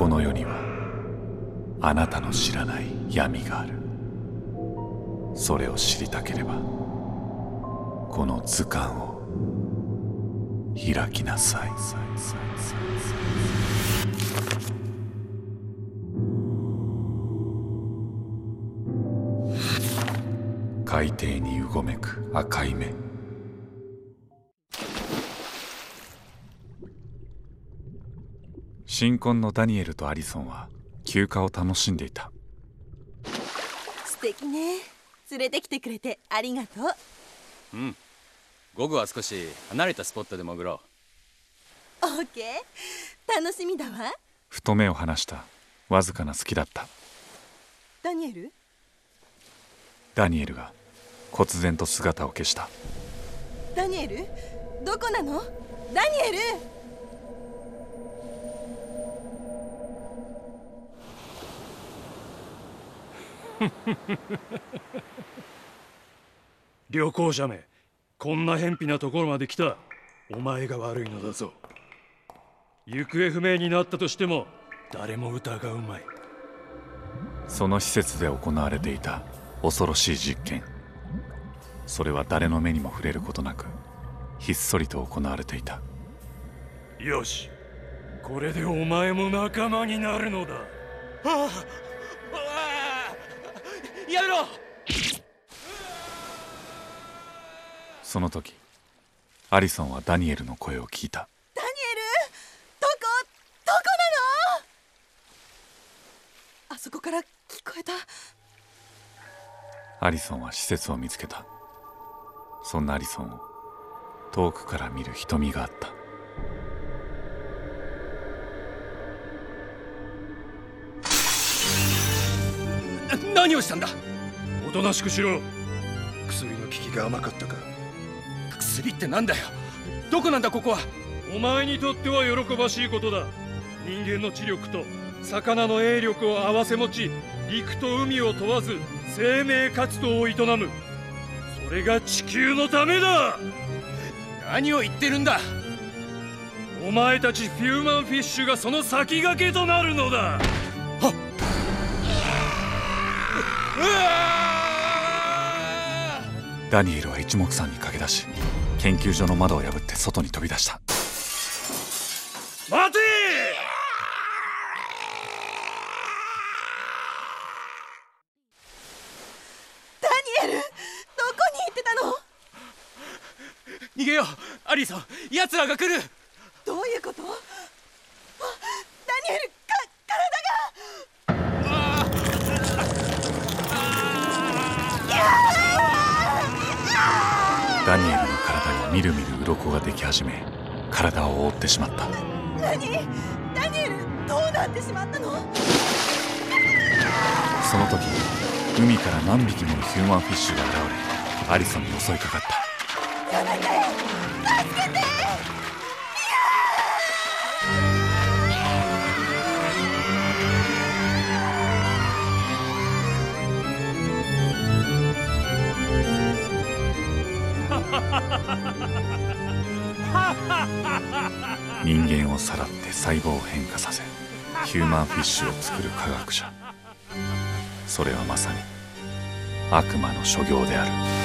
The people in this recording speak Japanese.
この世にはあなたの知らない闇がある。それを知りたければこの図鑑を開きなさい。海底にうごめく赤い目。新婚のダニエルとアリソンは休暇を楽しんでいた。素敵ね。連れてきてくれてありがとう。うん。午後は少し離れたスポットで潜ろう。オッケー。楽しみだわ。ふと目を離した。わずかな隙だった。ダニエル？ダニエルが忽然と姿を消した。ダニエル？どこなの？ダニエル？旅行者めこんな偏僻なところまで来た。お前が悪いのだぞ。行方不明になったとしても誰も疑うまい。その施設で行われていた恐ろしい実験。それは誰の目にも触れることなくひっそりと行われていた。よし。これでお前も仲間になるのだ。ああその時アリソンはダニエルの声を聞いた。ダニエル？どこ？どこなの？あそこから聞こえた。アリソンは施設を見つけた。そんなアリソンを遠くから見る瞳があった。何をしたんだ？おとなしくしろ。薬の効きが甘かったか。薬ってなんだよ。どこなんだここは。お前にとっては喜ばしいことだ。人間の知力と魚の泳力を併せ持ち陸と海を問わず生命活動を営む。それが地球のためだ。何を言ってるんだ。お前たちフューマンフィッシュがその先駆けとなるのだダニエルは一目散に駆け出し研究所の窓を破って外に飛び出した。待て！ダニエルどこに行ってたの？逃げよう。アリソン奴らが来る。どういうこと？ダニエルの体にみるみる鱗ができ始め体を覆ってしまった。何？ダニエルどうなってしまったの？その時海から何匹ものヒューマンフィッシュが現れアリソンに襲いかかった。やめて！助けて間をさらって細胞を変化させヒューマンフィッシュを作る科学者。それはまさに悪魔の所業である。